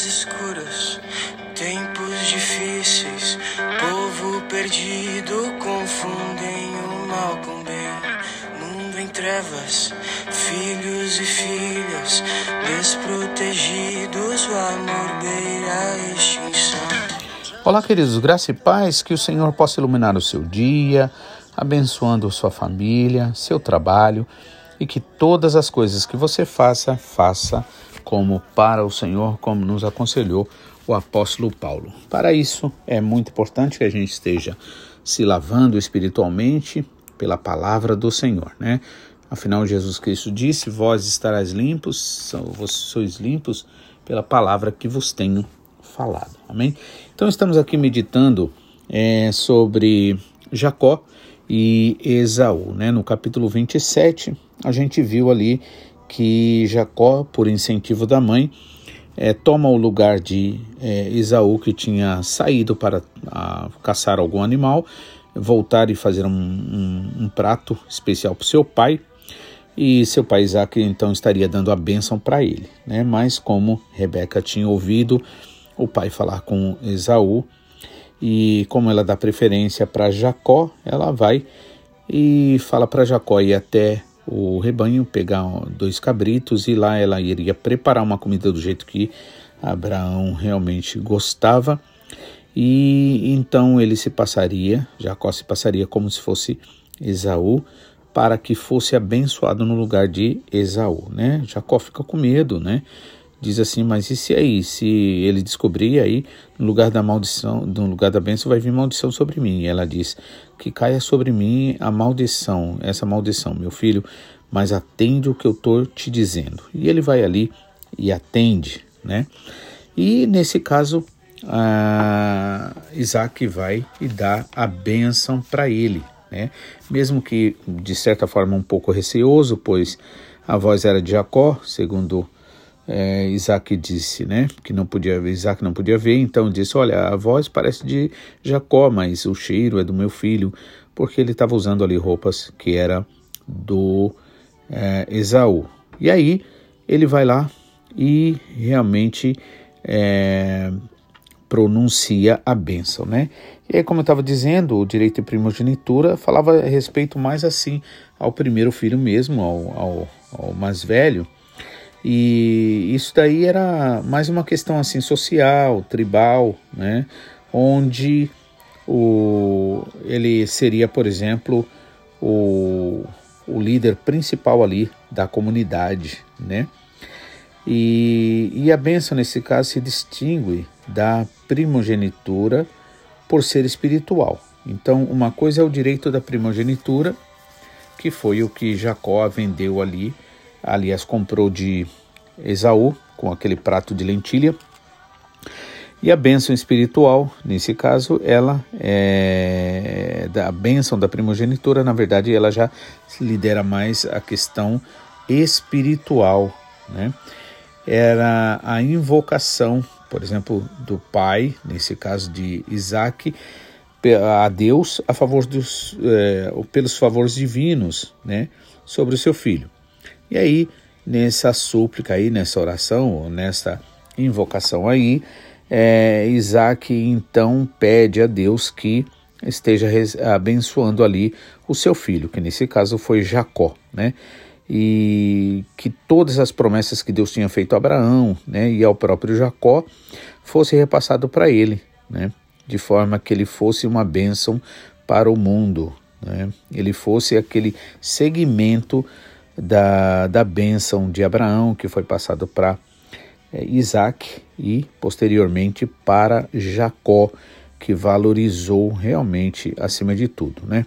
trevas escuras, tempos difíceis, povo perdido confundem o mal com o bem. Mundo em trevas, filhos e filhas desprotegidos, o amor beira a extinção. Olá, queridos, graça e paz, que o Senhor possa iluminar o seu dia, abençoando sua família, seu trabalho e que todas as coisas que você faça, faça como para o Senhor, como nos aconselhou o apóstolo Paulo. Para isso, é muito importante que a gente esteja se lavando espiritualmente pela palavra do Senhor, né? Afinal, Jesus Cristo disse: Vós estarás limpos, vós sois limpos pela palavra que vos tenho falado. Amém? Então, estamos aqui meditando é, sobre Jacó e Esaú, né? No capítulo 27, a gente viu ali que Jacó, por incentivo da mãe, é, toma o lugar de é, Esaú, que tinha saído para a, caçar algum animal, voltar e fazer um, um, um prato especial para seu pai. E seu pai Isaac então estaria dando a bênção para ele. Né? Mas como Rebeca tinha ouvido o pai falar com Esaú, e como ela dá preferência para Jacó, ela vai e fala para Jacó ir até o rebanho, pegar dois cabritos e lá ela iria preparar uma comida do jeito que Abraão realmente gostava. E então ele se passaria, Jacó se passaria como se fosse Esaú, para que fosse abençoado no lugar de Esaú, né? Jacó fica com medo, né? Diz assim, mas e se aí, se ele descobrir aí, no lugar da maldição, no lugar da bênção vai vir maldição sobre mim. E ela diz, que caia sobre mim a maldição, essa maldição, meu filho, mas atende o que eu estou te dizendo. E ele vai ali e atende, né? E nesse caso, Isaac vai e dá a bênção para ele, né? Mesmo que de certa forma um pouco receoso, pois a voz era de Jacó, segundo é, Isaac disse, né, que não podia ver, Isaac não podia ver, então disse, olha, a voz parece de Jacó, mas o cheiro é do meu filho, porque ele estava usando ali roupas que era do é, Esaú. E aí ele vai lá e realmente é, pronuncia a bênção, né? E aí, como eu estava dizendo, o direito de primogenitura falava a respeito mais assim ao primeiro filho mesmo, ao, ao, ao mais velho, e isso daí era mais uma questão assim social, tribal, né? Onde o, ele seria, por exemplo, o, o líder principal ali da comunidade, né? E, e a benção nesse caso se distingue da primogenitura por ser espiritual. Então, uma coisa é o direito da primogenitura, que foi o que Jacó vendeu ali aliás, comprou de Esaú, com aquele prato de lentilha. E a bênção espiritual, nesse caso, ela é da bênção da primogenitura, na verdade, ela já lidera mais a questão espiritual, né? Era a invocação, por exemplo, do pai, nesse caso de Isaac, a Deus a favor dos, é, pelos favores divinos, né, sobre o seu filho. E aí, nessa súplica aí, nessa oração, nessa invocação aí, é, Isaac então pede a Deus que esteja abençoando ali o seu filho, que nesse caso foi Jacó, né? E que todas as promessas que Deus tinha feito a Abraão, né, e ao próprio Jacó, fosse repassado para ele, né? De forma que ele fosse uma bênção para o mundo, né? Ele fosse aquele segmento da, da bênção de Abraão, que foi passado para é, Isaac e posteriormente para Jacó, que valorizou realmente acima de tudo, né?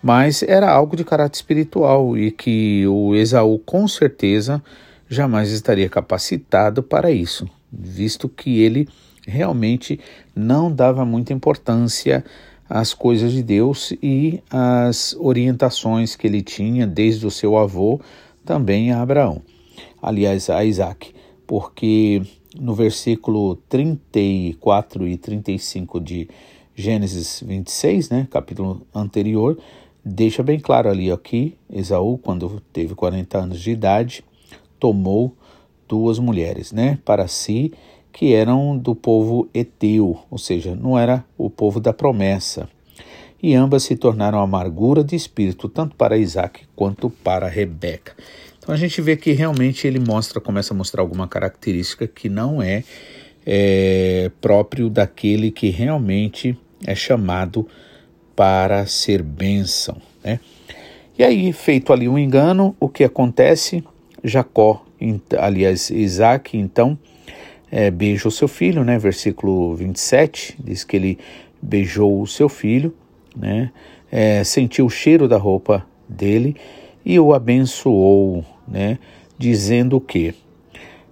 Mas era algo de caráter espiritual e que o Esaú com certeza jamais estaria capacitado para isso, visto que ele realmente não dava muita importância as coisas de Deus e as orientações que ele tinha desde o seu avô também a Abraão, aliás, a Isaac, porque no versículo 34 e 35 de Gênesis 26, né, capítulo anterior, deixa bem claro ali aqui, Esaú, quando teve 40 anos de idade, tomou duas mulheres, né, para si, que eram do povo Eteu, ou seja, não era o povo da promessa. E ambas se tornaram amargura de espírito, tanto para Isaac quanto para Rebeca. Então a gente vê que realmente ele mostra, começa a mostrar alguma característica que não é, é próprio daquele que realmente é chamado para ser bênção. Né? E aí, feito ali um engano, o que acontece? Jacó, aliás, Isaac, então, é, o seu filho, né? Versículo 27 diz que ele beijou o seu filho, né? É, sentiu o cheiro da roupa dele e o abençoou, né? Dizendo que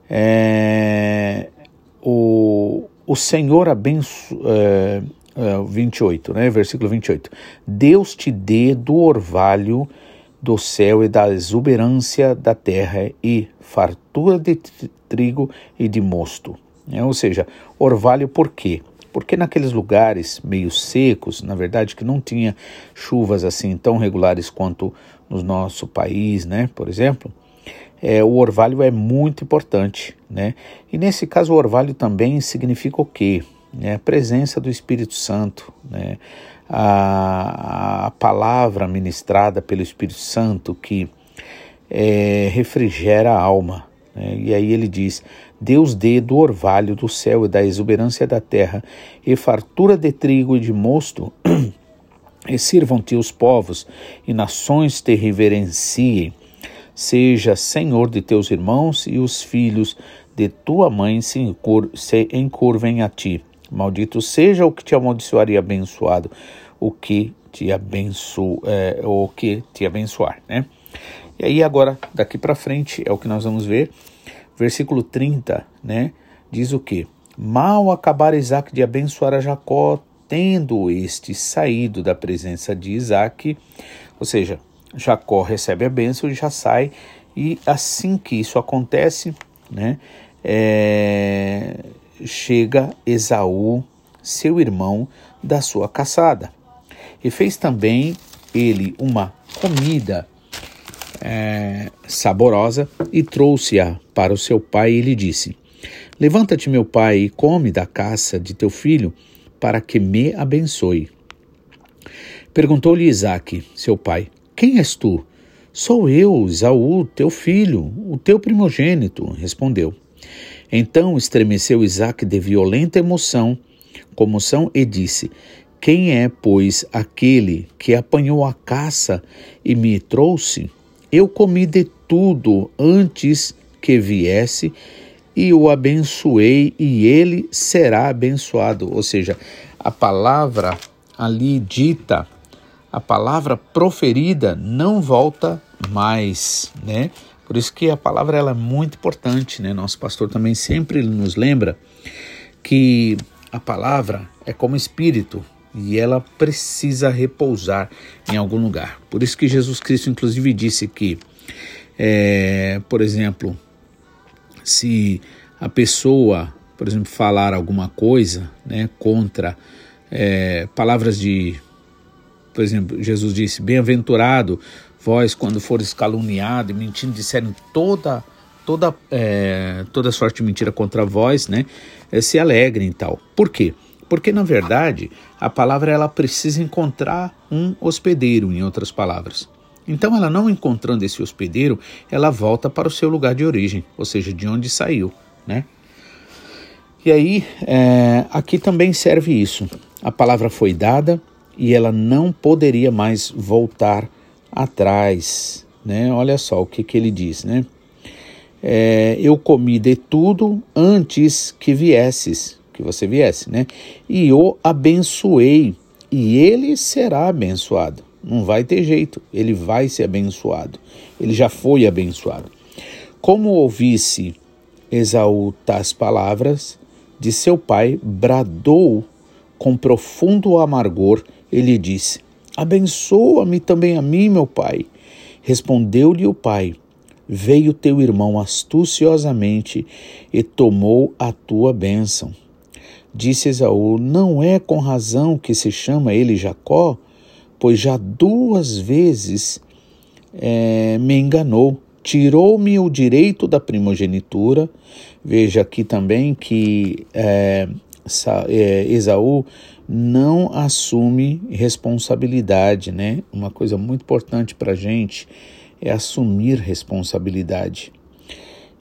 é, o, o Senhor abençoou. É, 28, é, né? Versículo 28. Deus te dê do orvalho do céu e da exuberância da terra e fartura de trigo e de mosto. É, ou seja, orvalho por quê? Porque naqueles lugares meio secos, na verdade que não tinha chuvas assim tão regulares quanto no nosso país, né, por exemplo, é, o orvalho é muito importante, né? E nesse caso o orvalho também significa o quê? É a presença do Espírito Santo, né? A, a palavra ministrada pelo Espírito Santo que é, refrigera a alma. Né? E aí ele diz: Deus dê do orvalho do céu e da exuberância da terra, e fartura de trigo e de mosto, e sirvam-te os povos, e nações te reverenciem. Seja senhor de teus irmãos, e os filhos de tua mãe se, encurvem a ti. Maldito seja o que te amaldiçoar e abençoado o que te abençoe, é, o que te abençoar, né? E aí agora, daqui para frente, é o que nós vamos ver, versículo 30, né? Diz o que? Mal acabar Isaac de abençoar a Jacó, tendo este saído da presença de Isaac, ou seja, Jacó recebe a bênção e já sai, e assim que isso acontece, né? É, chega Esaú, seu irmão, da sua caçada. E fez também ele uma comida é, saborosa e trouxe-a para o seu pai e lhe disse: Levanta-te, meu pai, e come da caça de teu filho, para que me abençoe. Perguntou-lhe Isaque, seu pai: Quem és tu? Sou eu, Isaú, teu filho, o teu primogênito, respondeu. Então estremeceu Isaac de violenta emoção, comoção, e disse: Quem é, pois, aquele que apanhou a caça e me trouxe? Eu comi de tudo antes que viesse e o abençoei, e ele será abençoado. Ou seja, a palavra ali dita, a palavra proferida não volta mais, né? Por isso que a palavra ela é muito importante, né? Nosso pastor também sempre nos lembra que a palavra é como espírito e ela precisa repousar em algum lugar. Por isso que Jesus Cristo inclusive disse que, é, por exemplo, se a pessoa, por exemplo, falar alguma coisa, né, contra é, palavras de, por exemplo, Jesus disse, bem-aventurado vós, quando fores caluniado e mentindo, disserem toda toda é, toda sorte de mentira contra vós, né? É, se alegrem e tal. Por quê? Porque na verdade a palavra ela precisa encontrar um hospedeiro, em outras palavras. Então ela não encontrando esse hospedeiro, ela volta para o seu lugar de origem, ou seja, de onde saiu, né? E aí é, aqui também serve isso. A palavra foi dada e ela não poderia mais voltar atrás, né? Olha só o que, que ele diz, né? É, eu comi de tudo antes que viesses, que você viesse, né? E o abençoei, e ele será abençoado. Não vai ter jeito, ele vai ser abençoado. Ele já foi abençoado. Como ouvisse Esaú tais palavras de seu pai, bradou com profundo amargor, ele disse: Abençoa-me também a mim, meu pai. Respondeu-lhe o pai: Veio teu irmão astuciosamente e tomou a tua bênção. Disse Esaú: Não é com razão que se chama ele Jacó, pois já duas vezes é, me enganou, tirou-me o direito da primogenitura. Veja aqui também que é, Esaú não assume responsabilidade, né? Uma coisa muito importante para a gente é assumir responsabilidade.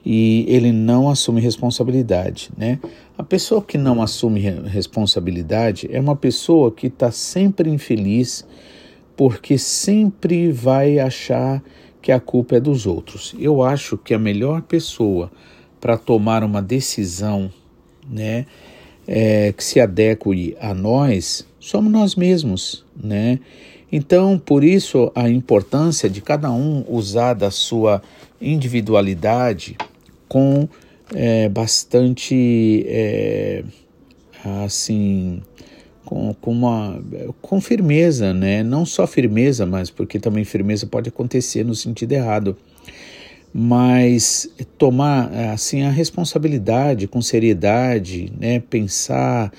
E ele não assume responsabilidade, né? A pessoa que não assume responsabilidade é uma pessoa que está sempre infeliz, porque sempre vai achar que a culpa é dos outros. Eu acho que a melhor pessoa para tomar uma decisão, né, é, que se adeque a nós, somos nós mesmos, né? Então, por isso a importância de cada um usar da sua individualidade com é, bastante é, assim com, com, uma, com firmeza, né? Não só firmeza, mas porque também firmeza pode acontecer no sentido errado. Mas tomar assim a responsabilidade com seriedade, né? Pensar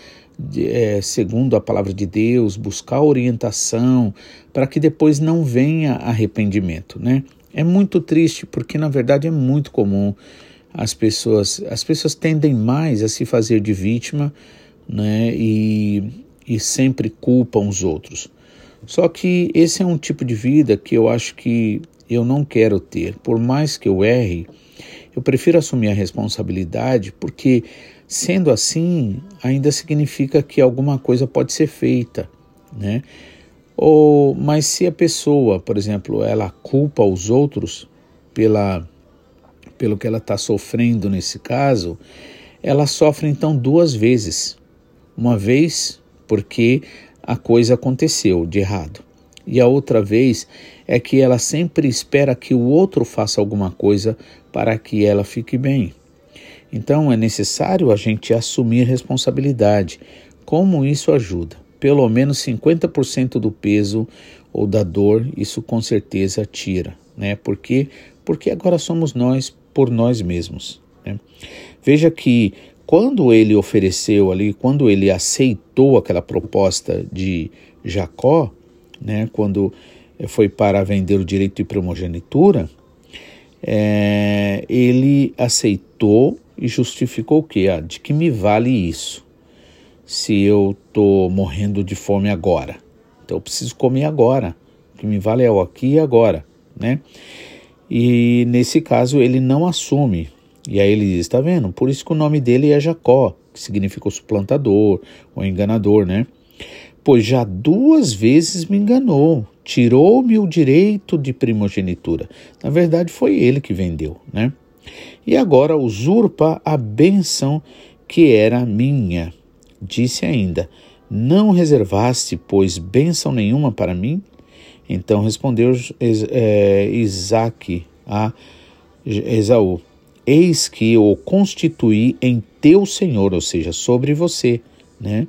é, segundo a palavra de Deus, buscar orientação para que depois não venha arrependimento, né? É muito triste porque na verdade é muito comum as pessoas as pessoas tendem mais a se fazer de vítima, né? E e sempre culpam os outros. Só que esse é um tipo de vida que eu acho que eu não quero ter. Por mais que eu erre, eu prefiro assumir a responsabilidade, porque sendo assim, ainda significa que alguma coisa pode ser feita, né? Ou, mas se a pessoa, por exemplo, ela culpa os outros pela, pelo que ela está sofrendo nesse caso, ela sofre então duas vezes. Uma vez porque a coisa aconteceu de errado. E a outra vez é que ela sempre espera que o outro faça alguma coisa para que ela fique bem. Então é necessário a gente assumir responsabilidade. Como isso ajuda? Pelo menos 50% do peso ou da dor, isso com certeza tira, né? Porque porque agora somos nós por nós mesmos. Né? Veja que quando ele ofereceu ali, quando ele aceitou aquela proposta de Jacó, né, quando foi para vender o direito de primogenitura, é, ele aceitou e justificou o quê? Ah, de que me vale isso? Se eu estou morrendo de fome agora. Então eu preciso comer agora. O que me vale é o aqui e agora, né? E nesse caso ele não assume e aí ele diz: está vendo? Por isso que o nome dele é Jacó, que significa o suplantador, o enganador, né? Pois já duas vezes me enganou, tirou-me o direito de primogenitura. Na verdade, foi ele que vendeu, né? E agora usurpa a bênção que era minha. Disse ainda: Não reservaste, pois, bênção nenhuma para mim? Então respondeu é, Isaac a Esaú: eis que o constituí em teu Senhor, ou seja, sobre você, né?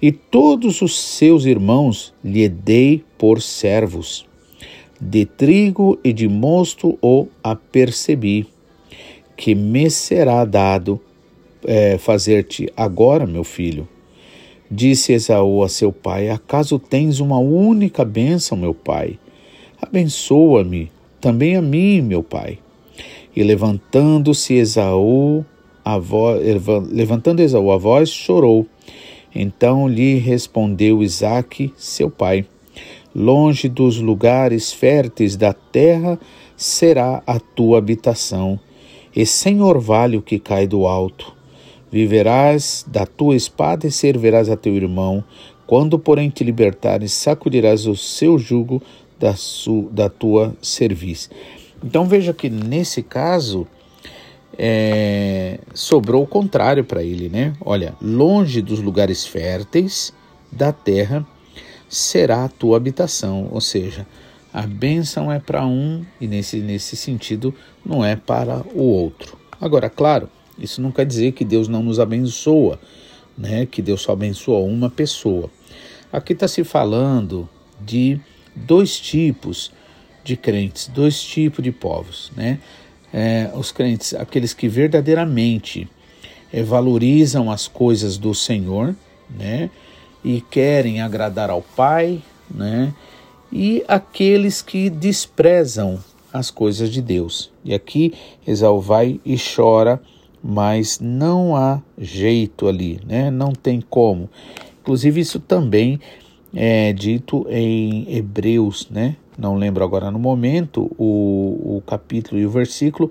E todos os seus irmãos lhe dei por servos. De trigo e de mosto o apercebi, que me será dado é, fazer-te agora, meu filho. Disse Esaú a seu pai: Acaso tens uma única bênção, meu pai? Abençoa-me também a mim, meu pai. E levantando-se Esaú, a voz, levantando Esaú a voz, chorou. Então lhe respondeu Isaque, seu pai: Longe dos lugares férteis da terra será a tua habitação, e sem orvalho que cai do alto. Viverás da tua espada e servirás a teu irmão. Quando, porém, te libertares, sacudirás o seu jugo da, da tua cerviz. Então veja que nesse caso é, sobrou o contrário para ele, né? Olha, longe dos lugares férteis da terra será a tua habitação, ou seja, a bênção é para um e nesse, nesse sentido não é para o outro. Agora, claro, isso não quer dizer que Deus não nos abençoa, né? Que Deus só abençoa uma pessoa. Aqui está se falando de dois tipos de crentes, dois tipos de povos, né? É, os crentes, aqueles que verdadeiramente é, valorizam as coisas do Senhor, né? E querem agradar ao Pai, né? E aqueles que desprezam as coisas de Deus. E aqui Esaú vai e chora, mas não há jeito ali, né? Não tem como. Inclusive isso também é dito em Hebreus, né? Não lembro agora no momento o, o capítulo e o versículo,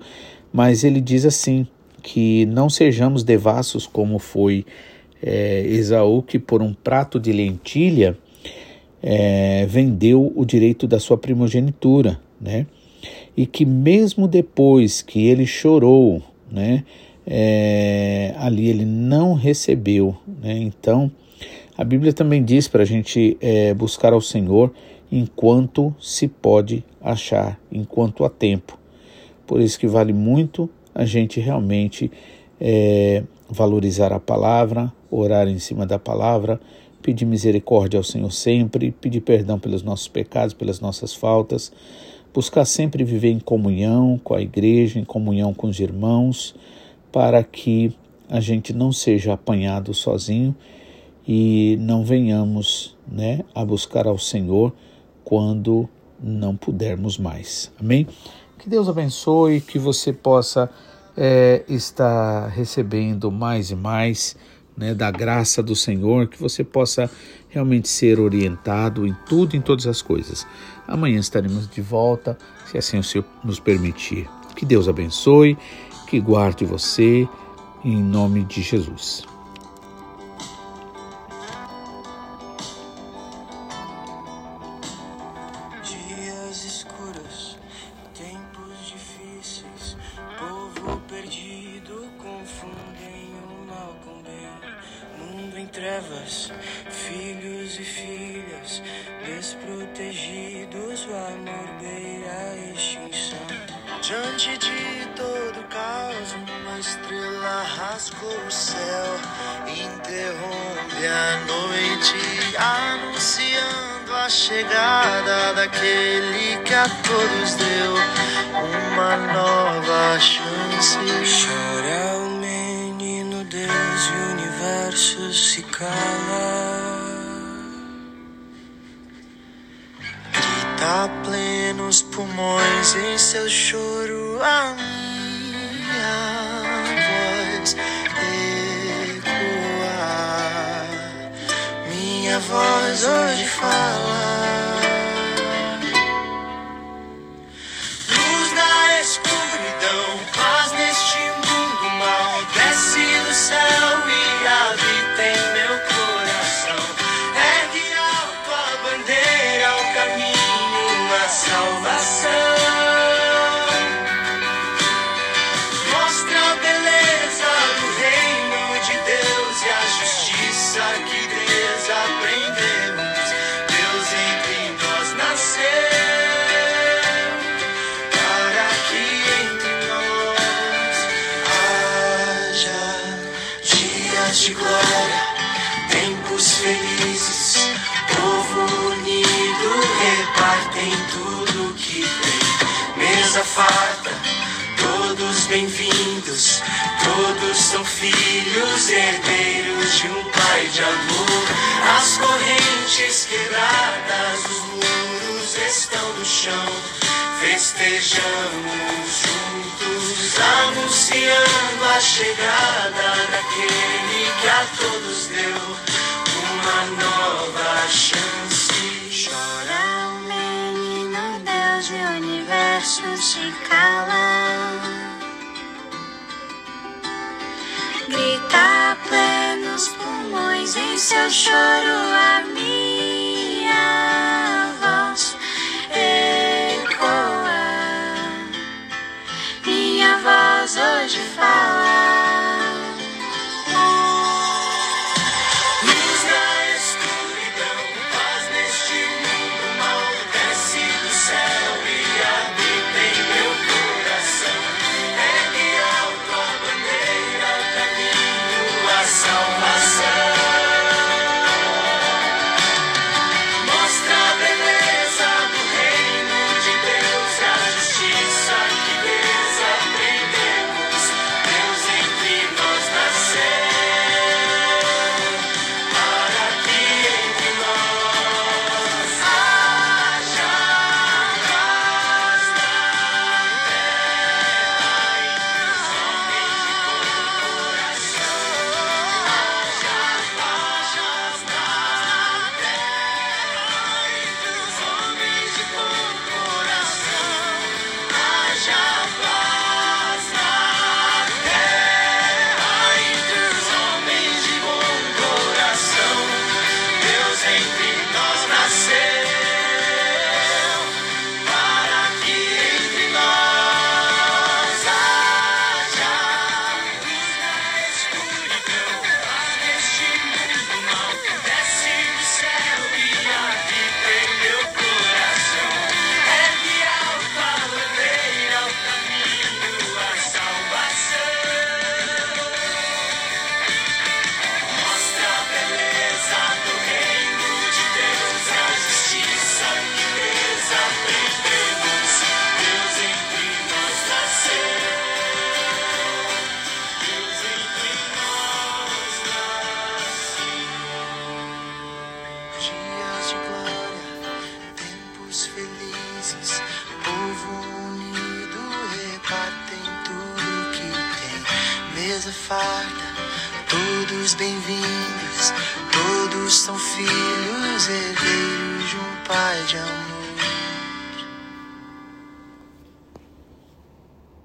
mas ele diz assim: que não sejamos devassos como foi é, Esaú, que por um prato de lentilha é, vendeu o direito da sua primogenitura, né? E que mesmo depois que ele chorou, né? É, ali ele não recebeu, né? Então a Bíblia também diz para a gente é, buscar ao Senhor enquanto se pode achar, enquanto há tempo. Por isso que vale muito a gente realmente é, valorizar a palavra, orar em cima da palavra, pedir misericórdia ao Senhor sempre, pedir perdão pelos nossos pecados, pelas nossas faltas, buscar sempre viver em comunhão com a igreja, em comunhão com os irmãos, para que a gente não seja apanhado sozinho e não venhamos né, a buscar ao Senhor quando não pudermos mais. Amém? Que Deus abençoe, que você possa é, estar recebendo mais e mais né, da graça do Senhor, que você possa realmente ser orientado em tudo, em todas as coisas. Amanhã estaremos de volta, se assim o Senhor nos permitir. Que Deus abençoe, que guarde você, em nome de Jesus. Trevas, filhos e filhas desprotegidos, o amor beira a extinção. Diante de todo caos, uma estrela rasgou o céu, interrompe a noite, anunciando a chegada daquele que a todos deu uma nova chance. Chora o menino Deus e o universo se cala. Grita a plenos pulmões em seu choro a minha voz ecoa. Minha voz hoje fala. myself. Mesa farta, todos bem-vindos, todos são filhos, herdeiros de um pai de amor, as correntes quebradas, os muros estão no chão. Festejamos juntos, anunciando a chegada cala. Grita plenos pulmões em seu choro a minha